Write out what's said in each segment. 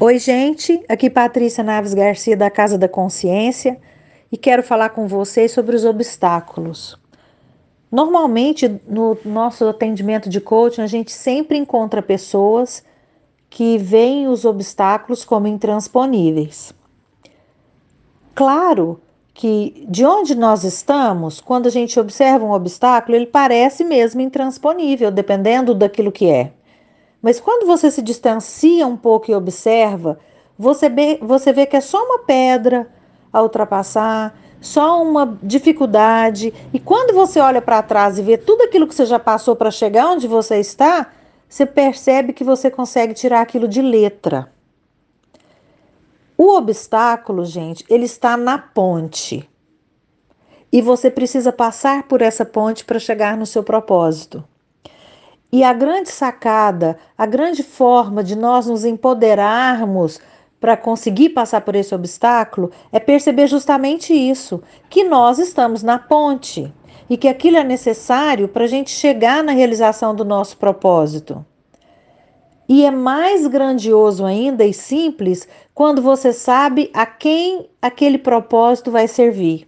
Oi, gente. Aqui Patrícia Naves Garcia da Casa da Consciência e quero falar com vocês sobre os obstáculos. Normalmente, no nosso atendimento de coaching, a gente sempre encontra pessoas que veem os obstáculos como intransponíveis. Claro que de onde nós estamos, quando a gente observa um obstáculo, ele parece mesmo intransponível, dependendo daquilo que é. Mas quando você se distancia um pouco e observa, você vê, você vê que é só uma pedra a ultrapassar, só uma dificuldade. E quando você olha para trás e vê tudo aquilo que você já passou para chegar onde você está, você percebe que você consegue tirar aquilo de letra. O obstáculo, gente, ele está na ponte. E você precisa passar por essa ponte para chegar no seu propósito. E a grande sacada, a grande forma de nós nos empoderarmos para conseguir passar por esse obstáculo é perceber justamente isso: que nós estamos na ponte e que aquilo é necessário para a gente chegar na realização do nosso propósito. E é mais grandioso ainda e simples quando você sabe a quem aquele propósito vai servir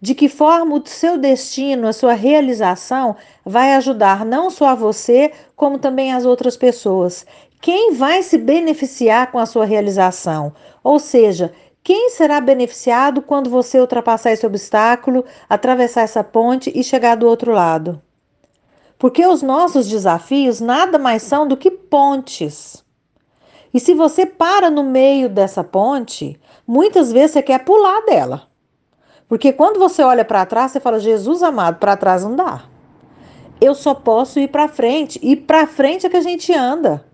de que forma o seu destino, a sua realização vai ajudar não só a você, como também as outras pessoas. Quem vai se beneficiar com a sua realização? Ou seja, quem será beneficiado quando você ultrapassar esse obstáculo, atravessar essa ponte e chegar do outro lado? Porque os nossos desafios nada mais são do que pontes. E se você para no meio dessa ponte, muitas vezes você quer pular dela. Porque quando você olha para trás, você fala: Jesus amado, para trás não dá. Eu só posso ir para frente. E para frente é que a gente anda.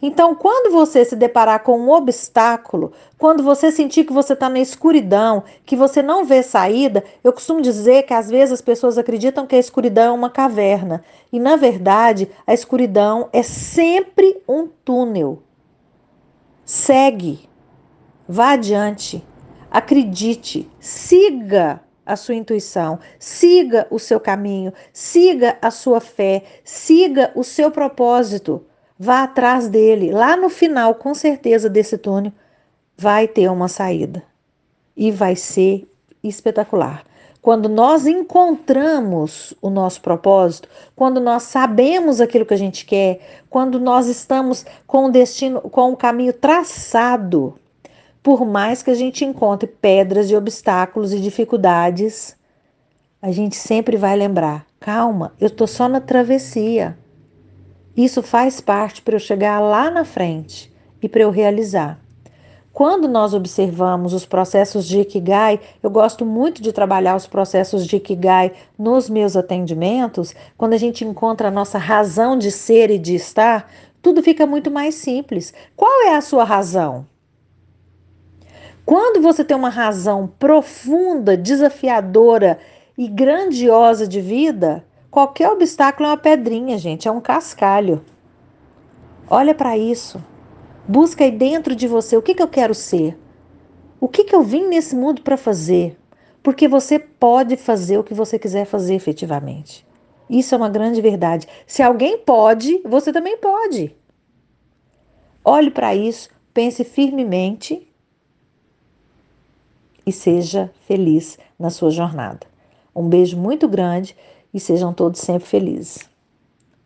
Então, quando você se deparar com um obstáculo, quando você sentir que você está na escuridão, que você não vê saída, eu costumo dizer que às vezes as pessoas acreditam que a escuridão é uma caverna. E na verdade, a escuridão é sempre um túnel. Segue, vá adiante. Acredite, siga a sua intuição, siga o seu caminho, siga a sua fé, siga o seu propósito. Vá atrás dele. Lá no final, com certeza, desse túnel, vai ter uma saída. E vai ser espetacular. Quando nós encontramos o nosso propósito, quando nós sabemos aquilo que a gente quer, quando nós estamos com o destino, com o caminho traçado, por mais que a gente encontre pedras e obstáculos e dificuldades, a gente sempre vai lembrar: calma, eu estou só na travessia. Isso faz parte para eu chegar lá na frente e para eu realizar. Quando nós observamos os processos de Ikigai, eu gosto muito de trabalhar os processos de Ikigai nos meus atendimentos. Quando a gente encontra a nossa razão de ser e de estar, tudo fica muito mais simples. Qual é a sua razão? Quando você tem uma razão profunda, desafiadora e grandiosa de vida, qualquer obstáculo é uma pedrinha, gente, é um cascalho. Olha para isso. Busca aí dentro de você o que, que eu quero ser. O que, que eu vim nesse mundo para fazer? Porque você pode fazer o que você quiser fazer efetivamente. Isso é uma grande verdade. Se alguém pode, você também pode. Olhe para isso, pense firmemente e seja feliz na sua jornada. Um beijo muito grande e sejam todos sempre felizes.